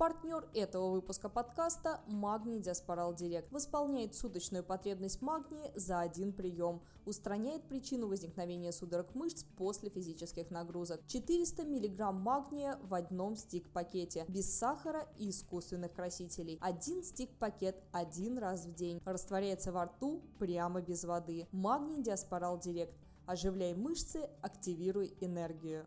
Партнер этого выпуска подкаста – Магний Диаспорал Директ. Восполняет суточную потребность магния за один прием. Устраняет причину возникновения судорог мышц после физических нагрузок. 400 мг магния в одном стик-пакете. Без сахара и искусственных красителей. Один стик-пакет один раз в день. Растворяется во рту прямо без воды. Магний Диаспорал Директ. Оживляй мышцы, активируй энергию.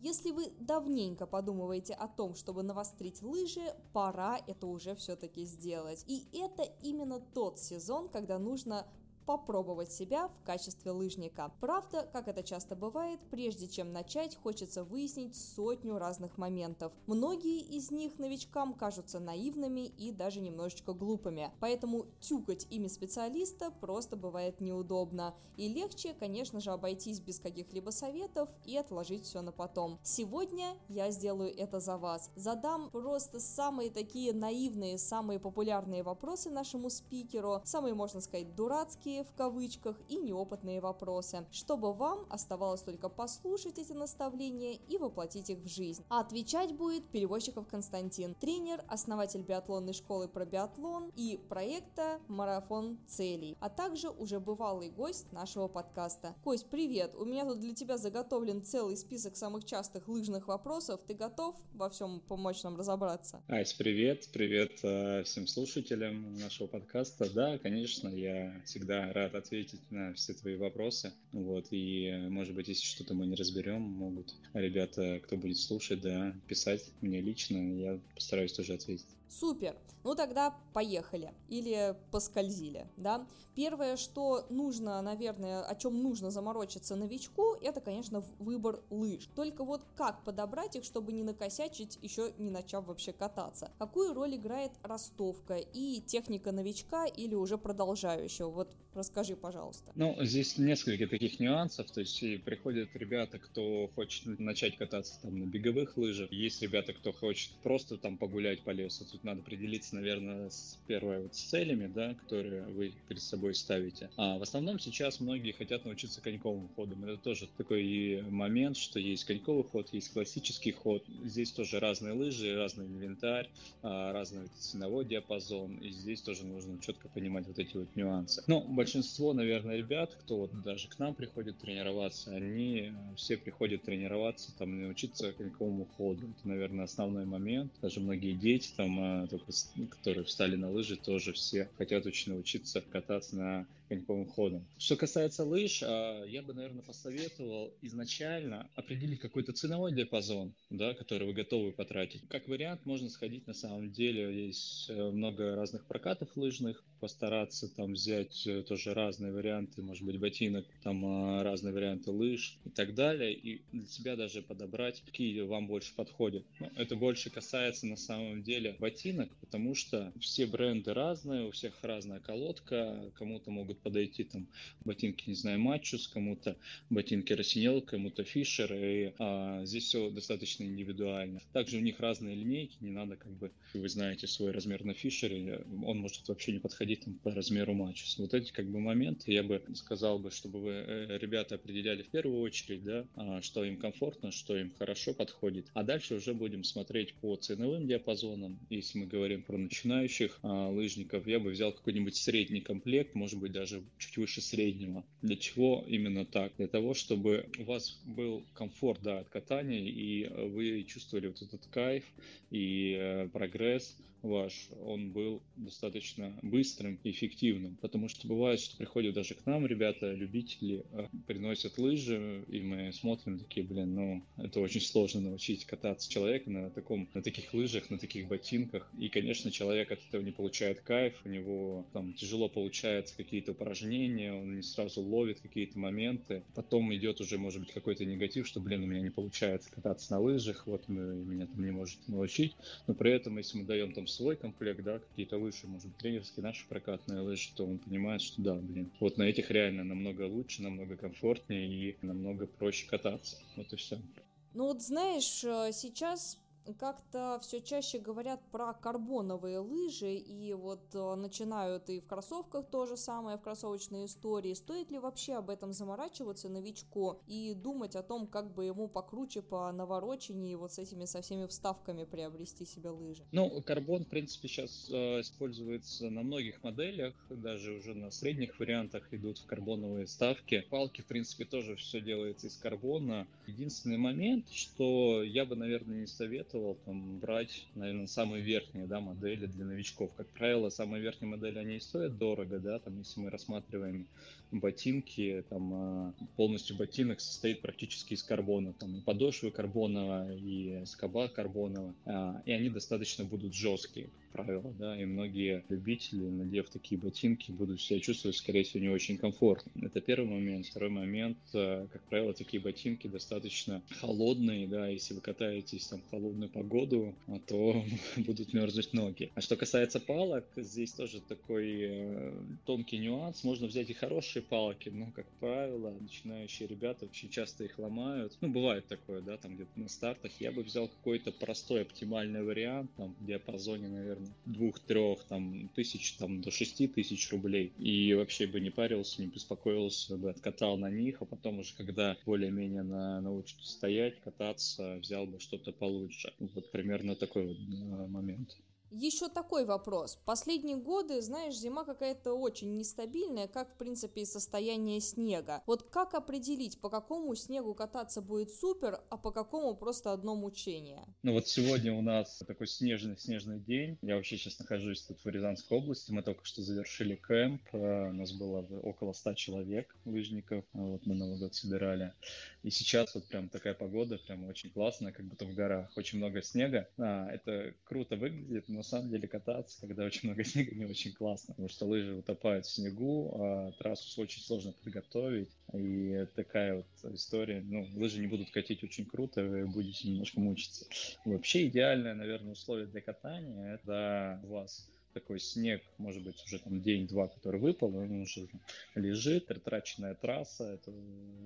Если вы давненько подумываете о том, чтобы навострить лыжи, пора это уже все-таки сделать. И это именно тот сезон, когда нужно попробовать себя в качестве лыжника. Правда, как это часто бывает, прежде чем начать, хочется выяснить сотню разных моментов. Многие из них новичкам кажутся наивными и даже немножечко глупыми, поэтому тюкать ими специалиста просто бывает неудобно. И легче, конечно же, обойтись без каких-либо советов и отложить все на потом. Сегодня я сделаю это за вас. Задам просто самые такие наивные, самые популярные вопросы нашему спикеру, самые, можно сказать, дурацкие, в кавычках и неопытные вопросы, чтобы вам оставалось только послушать эти наставления и воплотить их в жизнь. А отвечать будет переводчиков Константин, тренер, основатель биатлонной школы про биатлон и проекта «Марафон целей», а также уже бывалый гость нашего подкаста. Кость, привет! У меня тут для тебя заготовлен целый список самых частых лыжных вопросов. Ты готов во всем помочь нам разобраться? Ась, привет! Привет э, всем слушателям нашего подкаста. Да, конечно, я всегда рад ответить на все твои вопросы. Вот, и, может быть, если что-то мы не разберем, могут ребята, кто будет слушать, да, писать мне лично, я постараюсь тоже ответить. Супер! Ну тогда поехали. Или поскользили, да? Первое, что нужно, наверное, о чем нужно заморочиться новичку, это, конечно, выбор лыж. Только вот как подобрать их, чтобы не накосячить, еще не начав вообще кататься? Какую роль играет ростовка и техника новичка или уже продолжающего? Вот расскажи, пожалуйста. Ну, здесь несколько таких нюансов. То есть приходят ребята, кто хочет начать кататься там на беговых лыжах. Есть ребята, кто хочет просто там погулять по лесу тут надо определиться, наверное, с первой вот целями, да, которые вы перед собой ставите. А в основном сейчас многие хотят научиться коньковым ходам. Это тоже такой момент, что есть коньковый ход, есть классический ход. Здесь тоже разные лыжи, разный инвентарь, а, разный ценовой диапазон. И здесь тоже нужно четко понимать вот эти вот нюансы. Но большинство, наверное, ребят, кто вот даже к нам приходит тренироваться, они все приходят тренироваться, там, научиться коньковому ходу. Это, наверное, основной момент. Даже многие дети там только, которые встали на лыжи, тоже все хотят очень научиться кататься на коньковым ходом. Что касается лыж, а, я бы, наверное, посоветовал изначально определить какой-то ценовой диапазон, да, который вы готовы потратить. Как вариант, можно сходить, на самом деле, есть э, много разных прокатов лыжных, постараться там взять э, тоже разные варианты, может быть, ботинок, там а, разные варианты лыж и так далее, и для себя даже подобрать, какие вам больше подходят. Но это больше касается, на самом деле, ботинок, потому что все бренды разные, у всех разная колодка, кому-то могут подойти там ботинки, не знаю, Матчус, кому-то ботинки Росинел, кому-то Фишер, и а, здесь все достаточно индивидуально. Также у них разные линейки, не надо как бы, вы знаете свой размер на Фишере, он может вообще не подходить там по размеру Матчус. Вот эти как бы моменты я бы сказал бы, чтобы вы, э, ребята, определяли в первую очередь, да, а, что им комфортно, что им хорошо подходит, а дальше уже будем смотреть по ценовым диапазонам если мы говорим про начинающих а, лыжников, я бы взял какой-нибудь средний комплект, может быть, даже чуть выше среднего. Для чего именно так? Для того, чтобы у вас был комфорт да, от катания, и вы чувствовали вот этот кайф и э, прогресс ваш, он был достаточно быстрым и эффективным. Потому что бывает, что приходят даже к нам ребята, любители, э, приносят лыжи, и мы смотрим такие, блин, ну, это очень сложно научить кататься человека на таком, на таких лыжах, на таких ботинках. И, конечно, человек от этого не получает кайф, у него там тяжело получаются какие-то упражнения, он не сразу ловит какие-то моменты. Потом идет уже, может быть, какой-то негатив, что, блин, у меня не получается кататься на лыжах, вот вы меня там не можете научить. Но при этом, если мы даем там свой комплект, да, какие-то лыжи, может быть, тренерские, наши прокатные лыжи, то он понимает, что да, блин, вот на этих реально намного лучше, намного комфортнее и намного проще кататься. Вот и все. Ну вот знаешь, э, сейчас как-то все чаще говорят про карбоновые лыжи, и вот э, начинают и в кроссовках то же самое, в кроссовочной истории. Стоит ли вообще об этом заморачиваться новичку и думать о том, как бы ему покруче по наворочении вот с этими со всеми вставками приобрести себе лыжи? Ну, карбон, в принципе, сейчас э, используется на многих моделях, даже уже на средних вариантах идут в карбоновые вставки. Палки, в принципе, тоже все делается из карбона. Единственный момент, что я бы, наверное, не советовал советовал там брать, наверное, самые верхние, да, модели для новичков. Как правило, самые верхние модели, они и стоят дорого, да, там, если мы рассматриваем ботинки, там, а, полностью ботинок состоит практически из карбона, там, и подошвы карбоновая, и скоба карбоновая, а, и они достаточно будут жесткие, правило, да, и многие любители, надев такие ботинки, будут себя чувствовать, скорее всего, не очень комфортно. Это первый момент. Второй момент, э, как правило, такие ботинки достаточно холодные, да, если вы катаетесь там в холодную погоду, а то будут мерзнуть ноги. А что касается палок, здесь тоже такой э, тонкий нюанс. Можно взять и хорошие палки, но, как правило, начинающие ребята очень часто их ломают. Ну, бывает такое, да, там где-то на стартах. Я бы взял какой-то простой оптимальный вариант, там, в диапазоне, наверное, двух-трех там тысяч там до шести тысяч рублей. И вообще бы не парился, не беспокоился бы, откатал на них, а потом уже, когда более-менее на, научится стоять, кататься, взял бы что-то получше. Вот примерно такой вот э, момент. Еще такой вопрос. Последние годы, знаешь, зима какая-то очень нестабильная, как, в принципе, и состояние снега. Вот как определить, по какому снегу кататься будет супер, а по какому просто одно мучение? Ну вот сегодня у нас такой снежный снежный день. Я вообще сейчас нахожусь тут в Рязанской области. Мы только что завершили кемп. Э, у нас было около 100 человек лыжников. Вот мы Новый год собирали. И сейчас вот прям такая погода, прям очень классная, как будто в горах. Очень много снега. А, это круто выглядит, на самом деле кататься, когда очень много снега, не очень классно, потому что лыжи утопают в снегу, а трассу очень сложно подготовить, и такая вот история, ну, лыжи не будут катить очень круто, вы будете немножко мучиться. Вообще идеальное, наверное, условие для катания, это у вас такой снег, может быть, уже там день-два, который выпал, он уже лежит, ретраченная трасса, это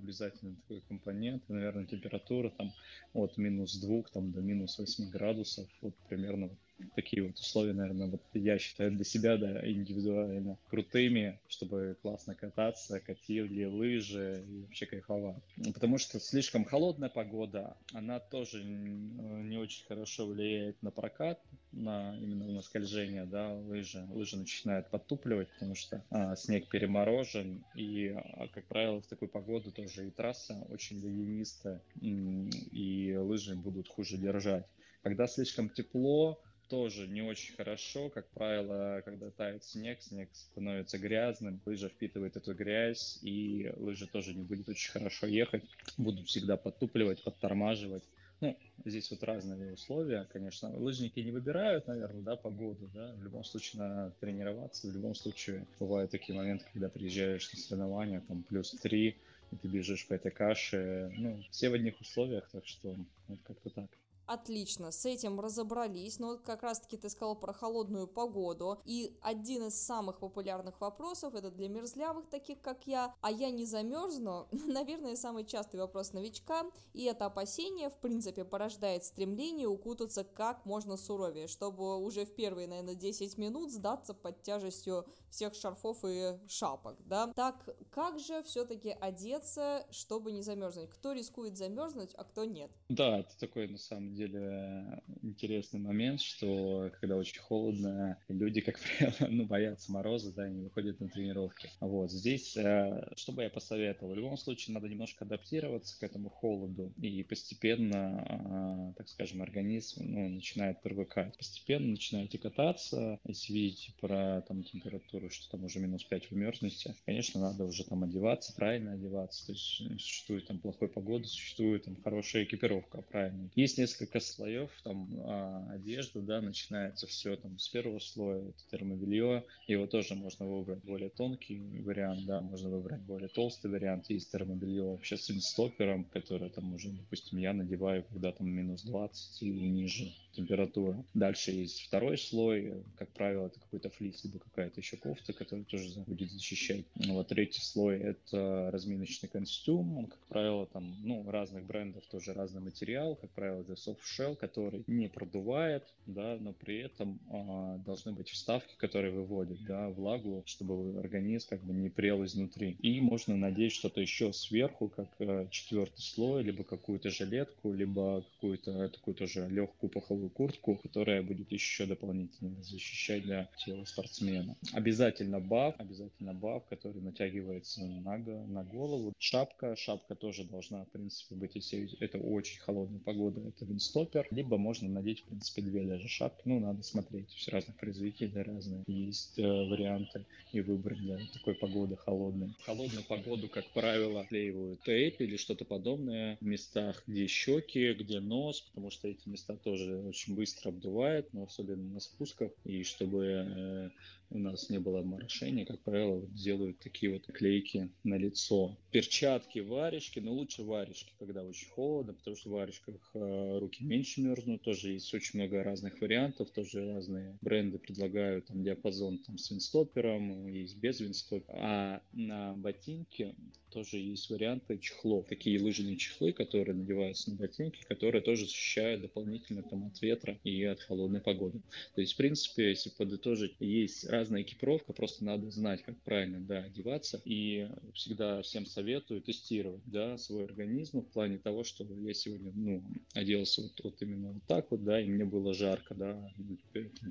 обязательно такой компонент, и, наверное, температура там от минус двух там, до минус восьми градусов, вот примерно такие вот условия, наверное, вот я считаю для себя, да, индивидуально крутыми, чтобы классно кататься, катили лыжи и вообще кайфовать. Потому что слишком холодная погода, она тоже не очень хорошо влияет на прокат, на именно на скольжение, да, лыжи. Лыжи начинают подтупливать, потому что а, снег переморожен, и, а, как правило, в такую погоду тоже и трасса очень ледянистая, и лыжи будут хуже держать. Когда слишком тепло, тоже не очень хорошо. Как правило, когда тает снег, снег становится грязным, лыжа впитывает эту грязь, и лыжа тоже не будет очень хорошо ехать, будут всегда подтупливать, подтормаживать. Ну, здесь вот разные условия, конечно. Лыжники не выбирают, наверное, да, погоду, да. В любом случае надо тренироваться. В любом случае бывают такие моменты, когда приезжаешь на соревнования, там плюс три, и ты бежишь по этой каше. Ну, все в одних условиях, так что вот как-то так. Отлично, с этим разобрались, но вот как раз-таки ты сказал про холодную погоду, и один из самых популярных вопросов, это для мерзлявых, таких как я, а я не замерзну, наверное, самый частый вопрос новичка, и это опасение, в принципе, порождает стремление укутаться как можно суровее, чтобы уже в первые, наверное, 10 минут сдаться под тяжестью всех шарфов и шапок, да. Так, как же все-таки одеться, чтобы не замерзнуть? Кто рискует замерзнуть, а кто нет? Да, это такой, на самом деле интересный момент, что когда очень холодно, люди, как правило, ну, боятся мороза, да, и не выходят на тренировки. Вот здесь, э, что бы я посоветовал? В любом случае надо немножко адаптироваться к этому холоду и постепенно, э, так скажем, организм ну, начинает привыкать. Постепенно начинаете кататься, если видите про там температуру, что там уже минус 5 вы мерзнете, конечно, надо уже там одеваться, правильно одеваться. То есть существует там плохой погода, существует там хорошая экипировка, правильно. Есть несколько слоев, там а, одежда, да, начинается все там с первого слоя, это термобелье, его тоже можно выбрать более тонкий вариант, да, можно выбрать более толстый вариант, есть термобелье вообще с инстопером, которое там уже, допустим, я надеваю, когда там минус 20 или ниже температура. Дальше есть второй слой, как правило, это какой-то флис, либо какая-то еще кофта, которая тоже будет защищать. Вот третий слой это разминочный костюм, он, как правило, там, ну, разных брендов тоже разный материал, как правило, это soft shell, который не продувает, да, но при этом а, должны быть вставки, которые выводят, да, влагу, чтобы организм как бы не прел изнутри. И можно надеть что-то еще сверху, как а, четвертый слой, либо какую-то жилетку, либо какую-то такую тоже легкую пуховую куртку, которая будет еще дополнительно защищать для тела спортсмена. Обязательно баф, обязательно баф, который натягивается на, на голову. Шапка, шапка тоже должна, в принципе, быть, если это очень холодная погода, это винстопер. Либо можно надеть, в принципе, две даже шапки. Ну, надо смотреть. Все разных производителей разные. Есть э, варианты и выбрать для такой погоды холодной. Холодную погоду, как правило, клеивают тейп или что-то подобное в местах, где щеки, где нос, потому что эти места тоже очень быстро обдувает, но особенно на спусках. И чтобы э, у нас не было морошения, как правило, вот делают такие вот клейки на лицо. Перчатки, варежки, но лучше варежки, когда очень холодно, потому что в варежках э, руки меньше мерзнут, тоже есть очень много разных вариантов, тоже разные бренды предлагают там диапазон там с винстопером, есть без винстопера. А на ботинке тоже есть варианты чехлов, такие лыжные чехлы, которые надеваются на ботинки, которые тоже защищают дополнительно там от ветра и от холодной погоды. То есть, в принципе, если подытожить, есть разная экипировка, просто надо знать, как правильно да, одеваться. И всегда всем советую тестировать да, свой организм в плане того, что я сегодня ну, оделся вот, вот именно вот так вот, да, и мне было жарко, да,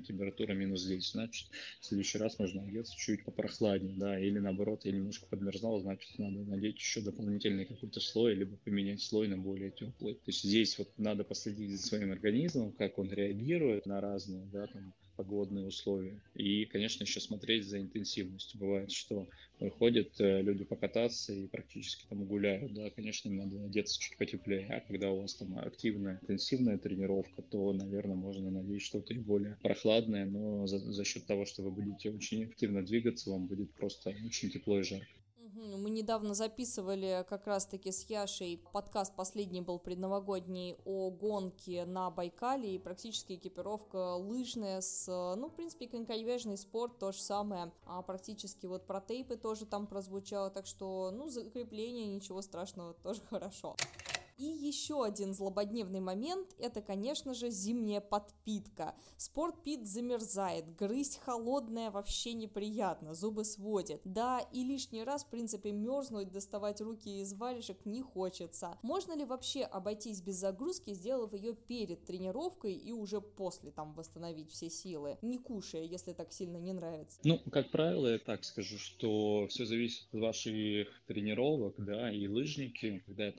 температура минус 10, значит, в следующий раз можно одеться чуть попрохладнее, да, или наоборот, я немножко подмерзнал, значит, надо надеть еще дополнительный какой-то слой, либо поменять слой на более теплый. То есть здесь вот надо последить за своим организмом, как он реагирует на разные, да, там, погодные условия. И, конечно, еще смотреть за интенсивностью. Бывает, что выходят э, люди покататься и практически там гуляют. Да, конечно, надо одеться чуть потеплее. А когда у вас там активная, интенсивная тренировка, то, наверное, можно надеть что-то и более прохладное, но за, за счет того, что вы будете очень активно двигаться, вам будет просто очень тепло и жарко. Мы недавно записывали как раз-таки с Яшей подкаст, последний был предновогодний, о гонке на Байкале, и практически экипировка лыжная с, ну, в принципе, конькобежный спорт, то же самое, а практически вот про тейпы тоже там прозвучало, так что, ну, закрепление, ничего страшного, тоже хорошо. И еще один злободневный момент – это, конечно же, зимняя подпитка. Спортпит замерзает, грызть холодное вообще неприятно, зубы сводит. Да, и лишний раз, в принципе, мерзнуть, доставать руки из варежек не хочется. Можно ли вообще обойтись без загрузки, сделав ее перед тренировкой и уже после там восстановить все силы, не кушая, если так сильно не нравится? Ну, как правило, я так скажу, что все зависит от ваших тренировок, да, и лыжники, когда я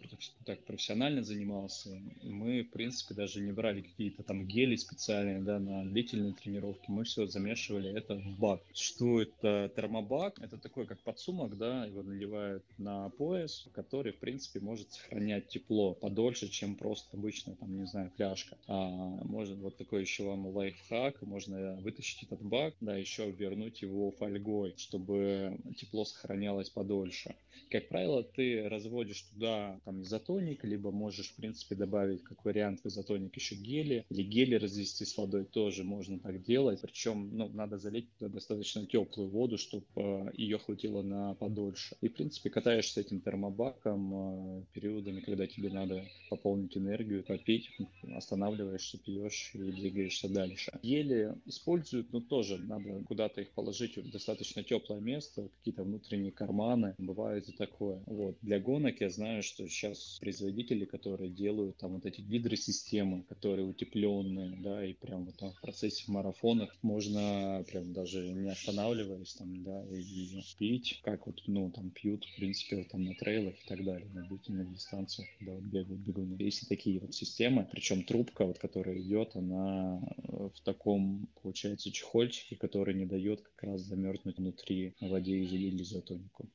так профессионально профессионально занимался, мы, в принципе, даже не брали какие-то там гели специальные, да, на длительные тренировки. Мы все замешивали это в бак. Что это термобак? Это такой, как подсумок, да, его наливают на пояс, который, в принципе, может сохранять тепло подольше, чем просто обычная, там, не знаю, фляжка. А, можно вот такой еще вам лайфхак, можно вытащить этот бак, да, еще вернуть его фольгой, чтобы тепло сохранялось подольше. Как правило, ты разводишь туда там изотоник, либо можешь, в принципе, добавить как вариант в изотоник еще гели, или гели развести с водой тоже можно так делать. Причем, ну, надо залить туда достаточно теплую воду, чтобы э, ее хватило на подольше. И, в принципе, катаешься этим термобаком э, периодами, когда тебе надо пополнить энергию, попить, останавливаешься, пьешь и двигаешься дальше. Гели используют, но тоже надо куда-то их положить в достаточно теплое место, какие-то внутренние карманы. Бывает и такое. Вот. Для гонок я знаю, что сейчас производители производители, которые делают там вот эти гидросистемы, которые утепленные, да, и прям вот там в процессе марафонов можно прям даже не останавливаясь там, да, и пить, как вот, ну, там пьют, в принципе, вот, там на трейлах и так далее, на длительных дистанциях, когда вот бегают бегуны. Есть такие вот системы, причем трубка, вот, которая идет, она в таком, получается, чехольчике, который не дает как раз замерзнуть внутри воде или изотонику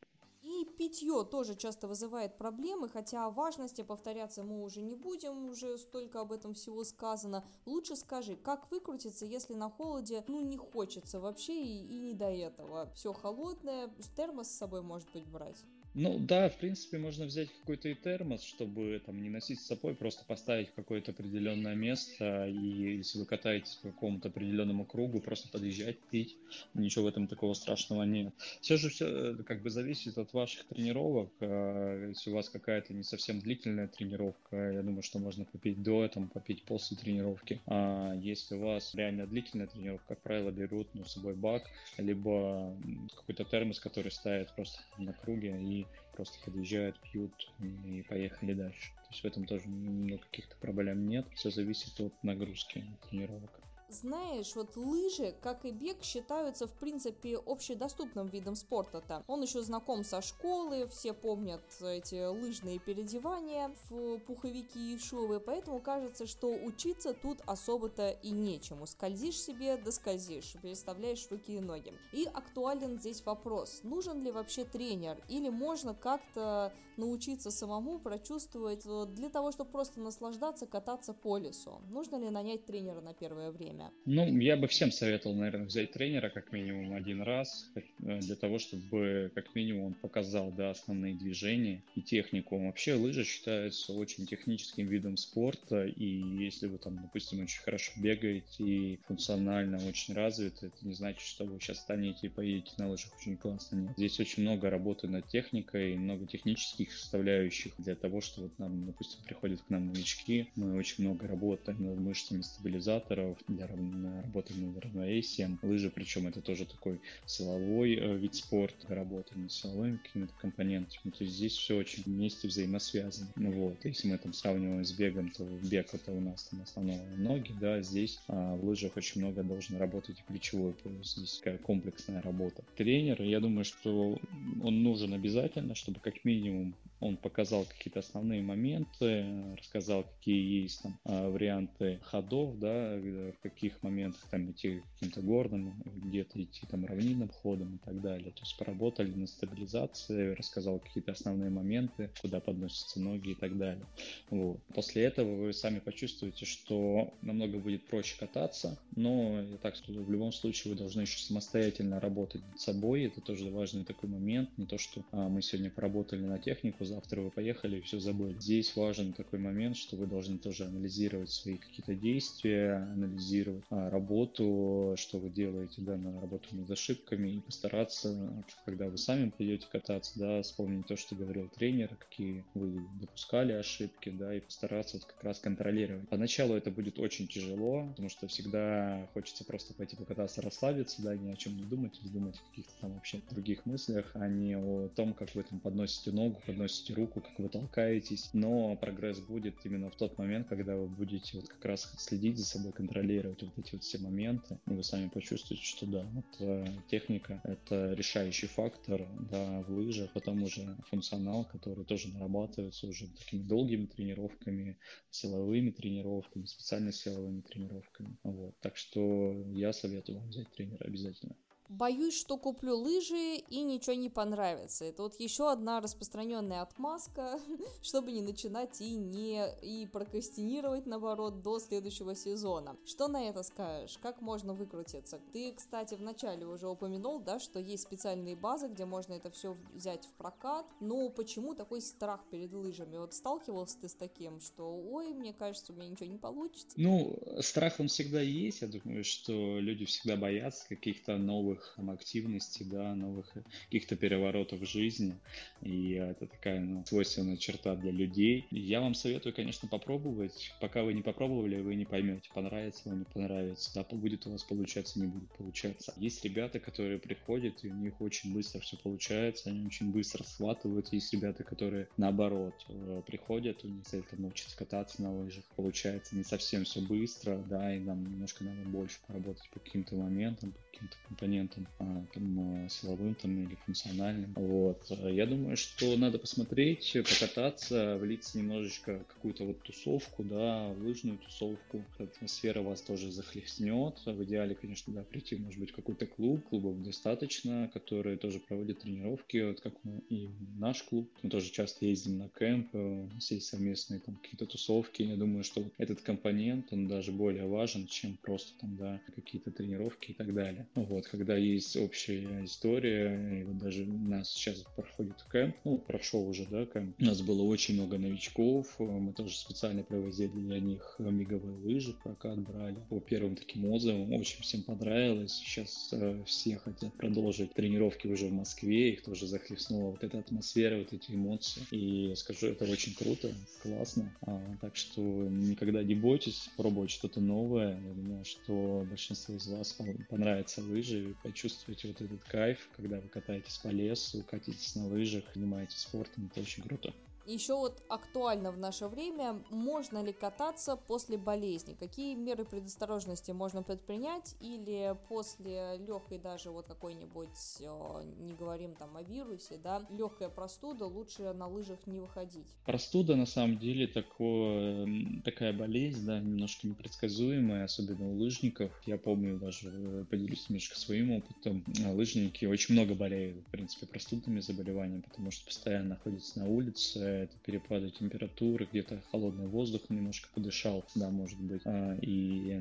питье тоже часто вызывает проблемы, хотя о важности повторяться мы уже не будем, уже столько об этом всего сказано. Лучше скажи, как выкрутиться, если на холоде, ну, не хочется вообще и, и не до этого. Все холодное, термос с собой, может быть, брать. Ну да, в принципе, можно взять какой-то и термос, чтобы там не носить с собой, просто поставить в какое-то определенное место, и если вы катаетесь по какому-то определенному кругу, просто подъезжать, пить, ничего в этом такого страшного нет. Все же все э, как бы зависит от ваших тренировок. А, если у вас какая-то не совсем длительная тренировка, я думаю, что можно попить до, там, попить после тренировки. А если у вас реально длительная тренировка, как правило, берут ну, с собой бак, либо какой-то термос, который ставят просто на круге и просто подъезжают, пьют и поехали дальше. То есть в этом тоже ну, каких-то проблем нет. Все зависит от нагрузки тренировок. Знаешь, вот лыжи, как и бег, считаются в принципе общедоступным видом спорта-то. Он еще знаком со школы, все помнят эти лыжные переодевания в пуховики и шубы, поэтому кажется, что учиться тут особо-то и нечему. Скользишь себе, да скользишь, переставляешь руки и ноги. И актуален здесь вопрос, нужен ли вообще тренер, или можно как-то научиться самому прочувствовать для того, чтобы просто наслаждаться, кататься по лесу. Нужно ли нанять тренера на первое время? Время? Ну, я бы всем советовал, наверное, взять тренера как минимум один раз, э, для того, чтобы как минимум он показал, да, основные движения и технику. Вообще лыжи считаются очень техническим видом спорта, и если вы там, допустим, очень хорошо бегаете и функционально очень развиты, это не значит, что вы сейчас станете и поедете на лыжах очень классно. Нет. Здесь очень много работы над техникой, много технических составляющих для того, что вот нам, допустим, приходят к нам новички, мы очень много работаем над мышцами стабилизаторов для работаем над равновесием. Лыжи, причем это тоже такой силовой э, вид спорта, работаем над силовыми какими-то компонентами. То есть здесь все очень вместе взаимосвязано. Ну вот, если мы там сравниваем с бегом, то бег это у нас там основное ноги, да, здесь а, в лыжах очень много должен работать плечевой пояс. Здесь такая комплексная работа. Тренер, я думаю, что он нужен обязательно, чтобы как минимум он показал какие-то основные моменты, рассказал, какие есть там а, варианты ходов, да, в каких моментах там идти каким-то горным, где-то идти там равнинным ходом и так далее. То есть поработали на стабилизации, рассказал какие-то основные моменты, куда подносятся ноги и так далее. Вот. После этого вы сами почувствуете, что намного будет проще кататься, но я так скажу, в любом случае вы должны еще самостоятельно работать над собой. Это тоже важный такой момент. Не то, что а, мы сегодня поработали на технику, завтра вы поехали и все забыли. Здесь важен такой момент, что вы должны тоже анализировать свои какие-то действия, анализировать а, работу, что вы делаете, да, на работу над ошибками и постараться, когда вы сами пойдете кататься, да, вспомнить то, что говорил тренер, какие вы допускали ошибки, да, и постараться вот как раз контролировать. Поначалу это будет очень тяжело, потому что всегда хочется просто пойти покататься, расслабиться, да, ни о чем не думать, или думать о каких-то там вообще других мыслях, а не о том, как вы там подносите ногу, подносите подносите руку, как вы толкаетесь, но прогресс будет именно в тот момент, когда вы будете вот как раз следить за собой, контролировать вот эти вот все моменты, и вы сами почувствуете, что да, вот э, техника — это решающий фактор, да, в лыжах, потом уже функционал, который тоже нарабатывается уже такими долгими тренировками, силовыми тренировками, специально силовыми тренировками, вот. Так что я советую вам взять тренера обязательно. Боюсь, что куплю лыжи и ничего не понравится. Это вот еще одна распространенная отмазка, чтобы не начинать и не и прокрастинировать, наоборот, до следующего сезона. Что на это скажешь? Как можно выкрутиться? Ты, кстати, вначале уже упомянул, да, что есть специальные базы, где можно это все взять в прокат. Но почему такой страх перед лыжами? Вот сталкивался ты с таким, что, ой, мне кажется, у меня ничего не получится? Ну, страх он всегда есть. Я думаю, что люди всегда боятся каких-то новых новых активностей, да, новых каких-то переворотов в жизни. И это такая ну, свойственная черта для людей. Я вам советую, конечно, попробовать. Пока вы не попробовали, вы не поймете, понравится вам, не понравится. Да, будет у вас получаться, не будет получаться. Есть ребята, которые приходят, и у них очень быстро все получается, они очень быстро схватывают. Есть ребята, которые наоборот э, приходят, у них цель там научиться кататься на лыжах. Получается не совсем все быстро, да, и нам немножко надо больше поработать по каким-то моментам, по каким-то компонентам компонентам, а, там, силовым там, или функциональным. Вот. Я думаю, что надо посмотреть, покататься, влиться немножечко в какую-то вот тусовку, да, лыжную тусовку. Атмосфера вас тоже захлестнет. В идеале, конечно, да, прийти, может быть, в какой-то клуб. Клубов достаточно, которые тоже проводят тренировки, вот как мы и наш клуб. Мы тоже часто ездим на кемп, у нас есть совместные там какие-то тусовки. Я думаю, что этот компонент, он даже более важен, чем просто там, да, какие-то тренировки и так далее. Вот, когда есть общая история, и вот даже у нас сейчас проходит кемп, ну, прошел уже, да, кемп. У нас было очень много новичков, мы тоже специально провозили для них миговые лыжи, прокат брали. По первым таким отзывам очень всем понравилось. Сейчас э, все хотят продолжить тренировки уже в Москве, их тоже захлестнула вот эта атмосфера, вот эти эмоции. И скажу, это очень круто, классно. А, так что никогда не бойтесь пробовать что-то новое. Я думаю, что большинству из вас понравятся лыжи, почувствуете вот этот кайф, когда вы катаетесь по лесу, катитесь на лыжах, занимаетесь спортом, это очень круто. Еще вот актуально в наше время, можно ли кататься после болезни? Какие меры предосторожности можно предпринять? Или после легкой даже вот какой-нибудь, э, не говорим там о вирусе, да, легкая простуда, лучше на лыжах не выходить? Простуда на самом деле такое, такая болезнь, да, немножко непредсказуемая, особенно у лыжников. Я помню даже, э, поделюсь немножко своим опытом, лыжники очень много болеют, в принципе, простудными заболеваниями, потому что постоянно находятся на улице, это перепады температуры, где-то холодный воздух немножко подышал, да, может быть, а, и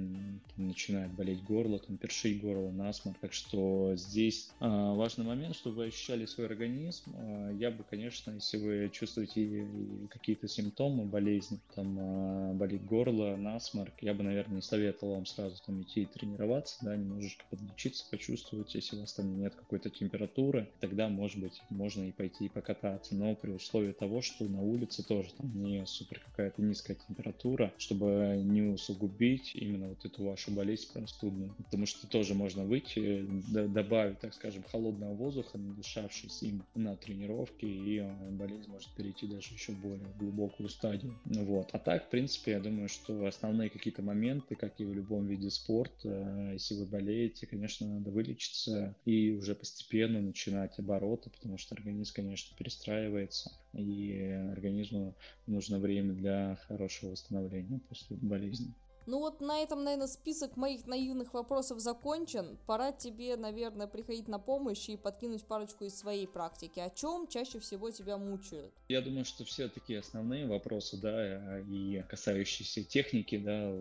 там, начинает болеть горло, там першить горло, насморк. Так что здесь а, важный момент, чтобы вы ощущали свой организм. А, я бы, конечно, если вы чувствуете какие-то симптомы болезни, там болит горло, насморк, я бы, наверное, не советовал вам сразу там идти тренироваться, да, немножечко подлечиться, почувствовать, если у вас там нет какой-то температуры, тогда, может быть, можно и пойти и покататься, но при условии того, что на улице тоже там не супер какая-то низкая температура, чтобы не усугубить именно вот эту вашу болезнь простудную. Потому что тоже можно выйти, добавить, так скажем, холодного воздуха, надышавшись им на тренировке, и э, болезнь может перейти даже еще более глубокую стадию. Вот. А так, в принципе, я думаю, что основные какие-то моменты, как и в любом виде спорта, э, если вы болеете, конечно, надо вылечиться и уже постепенно начинать обороты, потому что организм, конечно, перестраивается и организму нужно время для хорошего восстановления после болезни. Ну вот на этом, наверное, список моих наивных вопросов закончен. Пора тебе, наверное, приходить на помощь и подкинуть парочку из своей практики. О чем чаще всего тебя мучают? Я думаю, что все такие основные вопросы, да, и касающиеся техники, да,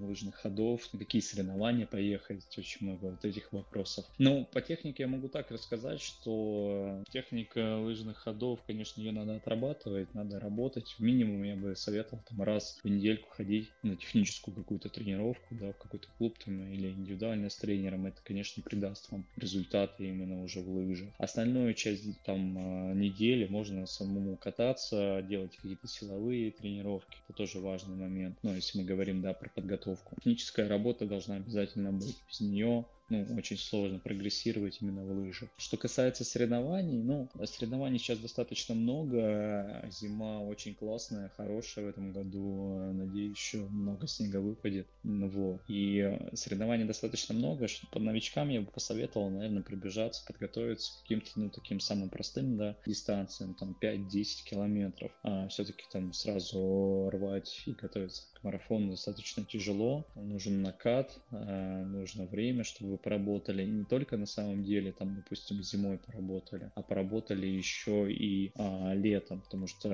лыжных ходов, какие соревнования поехать, очень много вот этих вопросов. Ну, по технике я могу так рассказать, что техника лыжных ходов, конечно, ее надо отрабатывать, надо работать. Минимум я бы советовал там раз в недельку ходить на техническую какую-то тренировку, да, в какой-то клуб там, или индивидуально с тренером, это, конечно, придаст вам результаты именно уже в лыжах. Остальную часть там а, недели можно самому кататься, делать какие-то силовые тренировки, это тоже важный момент. Ну, если мы говорим, да, про подготовку. Техническая работа должна обязательно быть. Без нее ну, очень сложно прогрессировать именно в лыжах. Что касается соревнований, ну, соревнований сейчас достаточно много, зима очень классная, хорошая в этом году, надеюсь, еще много снега выпадет, вот. И соревнований достаточно много, что по новичкам я бы посоветовал, наверное, прибежаться, подготовиться к каким-то, ну, таким самым простым, да, дистанциям, там, 5-10 километров, а все-таки там сразу рвать и готовиться к марафону достаточно тяжело, нужен накат, а, нужно время, чтобы поработали не только на самом деле, там, допустим, зимой поработали, а поработали еще и а, летом, потому что,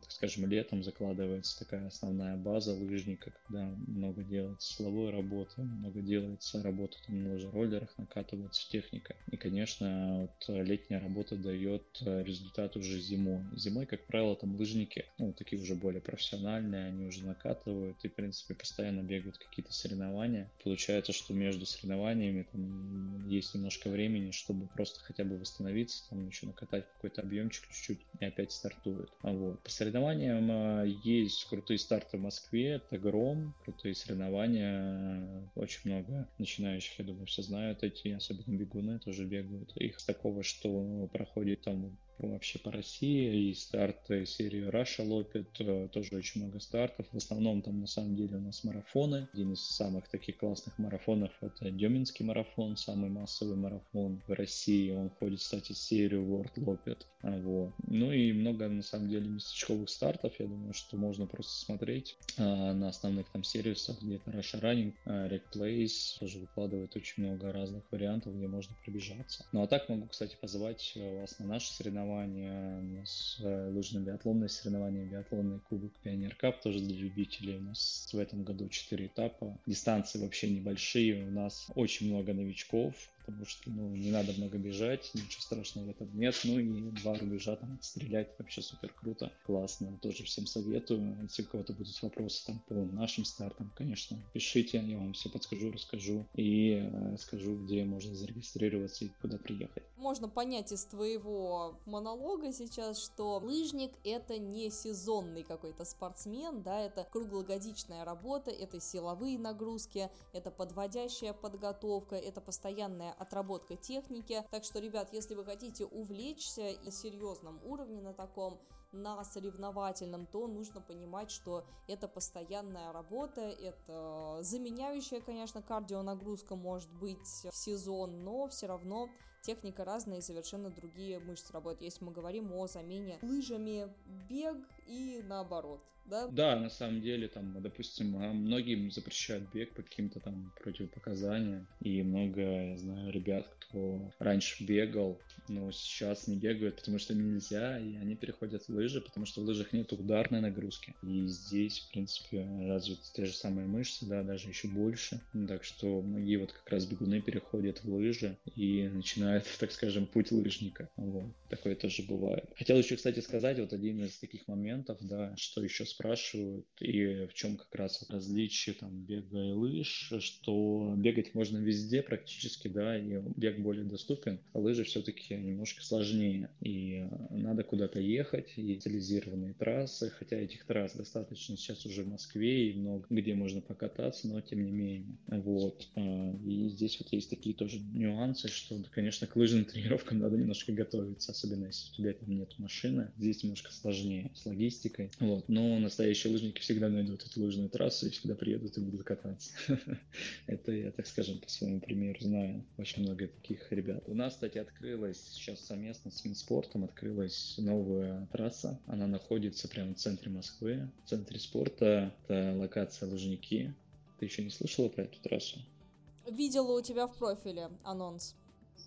так скажем, летом закладывается такая основная база лыжника, когда много делается силовой работы, много делается работы там, на лыжероллерах, накатывается техника. И, конечно, вот летняя работа дает результат уже зимой. Зимой, как правило, там лыжники, ну, такие уже более профессиональные, они уже накатывают и, в принципе, постоянно бегают какие-то соревнования. Получается, что между соревнованиями там есть немножко времени, чтобы просто хотя бы восстановиться, там еще накатать какой-то объемчик чуть-чуть и опять стартует. А вот. По соревнованиям а, есть крутые старты в Москве, это Гром, крутые соревнования, очень много начинающих, я думаю, все знают эти, особенно бегуны тоже бегают. Их такого, что проходит там вообще по России, и старты серии Russia Lopet, э, тоже очень много стартов. В основном там на самом деле у нас марафоны. Один из самых таких классных марафонов это Деминский марафон, самый массовый марафон в России. Он входит, кстати, в серию World Lopet. А, вот. Ну и много на самом деле местечковых стартов. Я думаю, что можно просто смотреть а, на основных там сервисах, где-то Russia Running, а, Place тоже выкладывает очень много разных вариантов, где можно пробежаться. Ну а так могу, кстати, позвать э, вас на наши соревнования. У нас э, лыжно-биатлонные соревнования, биатлонный кубок Пионер Кап тоже для любителей. У нас в этом году 4 этапа. Дистанции вообще небольшие. У нас очень много новичков потому что, ну, не надо много бежать, ничего страшного в этом нет, ну и два рубежа там отстрелять вообще супер круто, классно, тоже всем советую, если у кого-то будут вопросы там по нашим стартам, конечно, пишите, я вам все подскажу, расскажу и э, скажу, где можно зарегистрироваться и куда приехать. Можно понять из твоего монолога сейчас, что лыжник это не сезонный какой-то спортсмен, да, это круглогодичная работа, это силовые нагрузки, это подводящая подготовка, это постоянная отработка техники. Так что, ребят, если вы хотите увлечься на серьезном уровне на таком, на соревновательном, то нужно понимать, что это постоянная работа, это заменяющая, конечно, кардионагрузка может быть в сезон, но все равно техника разная и совершенно другие мышцы работают, если мы говорим о замене лыжами бег и наоборот да? Да, на самом деле, там, допустим, а, многим запрещают бег по каким-то там противопоказаниям, и много, я знаю, ребят, кто раньше бегал, но сейчас не бегают, потому что нельзя, и они переходят в лыжи, потому что в лыжах нет ударной нагрузки. И здесь, в принципе, развиты те же самые мышцы, да, даже еще больше. Так что многие вот как раз бегуны переходят в лыжи и начинают, так скажем, путь лыжника. Вот. Такое тоже бывает. Хотел еще, кстати, сказать, вот один из таких моментов, да, что еще спрашивают, и в чем как раз различие там бега и лыж, что бегать можно везде практически, да, и бег более доступен, а лыжи все-таки немножко сложнее, и надо куда-то ехать, и специализированные трассы, хотя этих трасс достаточно сейчас уже в Москве, и много где можно покататься, но тем не менее, вот, а, и здесь вот есть такие тоже нюансы, что, конечно, к лыжным тренировкам надо немножко готовиться, особенно если у тебя там нет машины, здесь немножко сложнее с логистикой, вот, но настоящие лыжники всегда найдут эту лыжную трассу и всегда приедут и будут кататься. Это я, так скажем, по своему примеру знаю очень много таких ребят. У нас, кстати, открылась сейчас совместно с Минспортом, открылась новая трасса. Она находится прямо в центре Москвы, в центре спорта. Это локация Лужники. Ты еще не слышала про эту трассу? Видела у тебя в профиле анонс.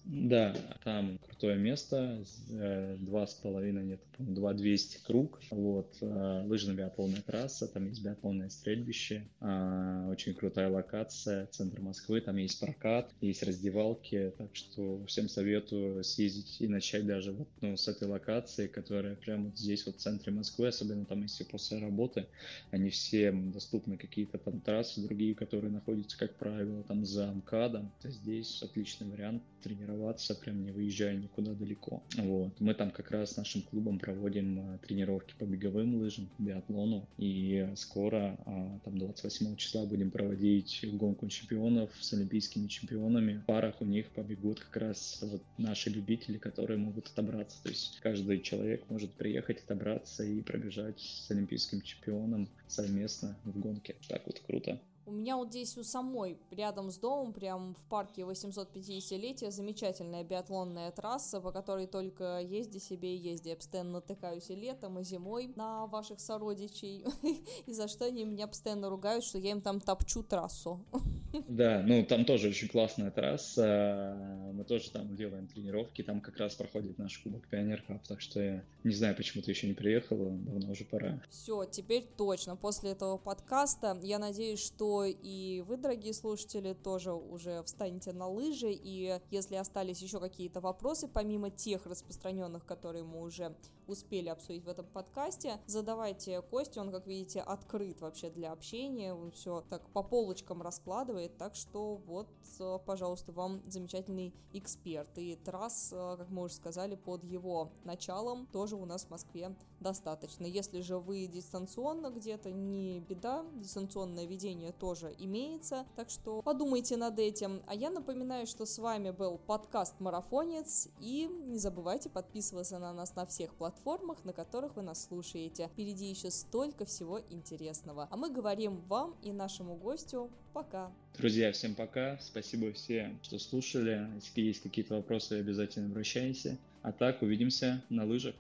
Да, там крутое место, э, два с половиной, нет, два двести круг, вот, э, лыжно-биатлонная трасса, там есть биатлонное стрельбище, а, очень крутая локация, центр Москвы, там есть прокат, есть раздевалки, так что всем советую съездить и начать даже вот, ну, с этой локации, которая прямо здесь вот в центре Москвы, особенно там если после работы, они всем доступны какие-то там трассы другие, которые находятся, как правило, там за МКАДом, здесь отличный вариант тренироваться тренироваться, прям не выезжая никуда далеко. Вот. Мы там как раз с нашим клубом проводим а, тренировки по беговым лыжам, биатлону. И скоро, а, там 28 числа, будем проводить гонку чемпионов с олимпийскими чемпионами. В парах у них побегут как раз вот наши любители, которые могут отобраться. То есть каждый человек может приехать, отобраться и пробежать с олимпийским чемпионом совместно в гонке. Так вот круто. У меня вот здесь у самой, рядом с домом, прям в парке 850-летия, замечательная биатлонная трасса, по которой только езди себе и езди. Я постоянно натыкаюсь и летом, и зимой на ваших сородичей, и за что они меня постоянно ругают, что я им там топчу трассу. Да, ну там тоже очень классная трасса, мы тоже там делаем тренировки, там как раз проходит наш Кубок Пионер Кап, так что я не знаю, почему ты еще не приехала, давно уже пора. Все, теперь точно, после этого подкаста, я надеюсь, что и вы, дорогие слушатели, тоже уже встанете на лыжи, и если остались еще какие-то вопросы, помимо тех распространенных, которые мы уже успели обсудить в этом подкасте, задавайте Косте, он, как видите, открыт вообще для общения, он все так по полочкам раскладывает, устраивает, так что вот, э, пожалуйста, вам замечательный эксперт. И трасс, э, как мы уже сказали, под его началом тоже у нас в Москве достаточно. Если же вы дистанционно где-то, не беда, дистанционное ведение тоже имеется, так что подумайте над этим. А я напоминаю, что с вами был подкаст «Марафонец», и не забывайте подписываться на нас на всех платформах, на которых вы нас слушаете. Впереди еще столько всего интересного. А мы говорим вам и нашему гостю пока. Друзья, всем пока. Спасибо всем, что слушали. Если есть какие-то вопросы, обязательно обращайтесь. А так, увидимся на лыжах.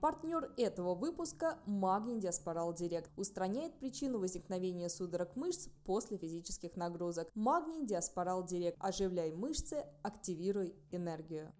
Партнер этого выпуска – Магний Диаспорал Директ. Устраняет причину возникновения судорог мышц после физических нагрузок. Магний Диаспорал Директ. Оживляй мышцы, активируй энергию.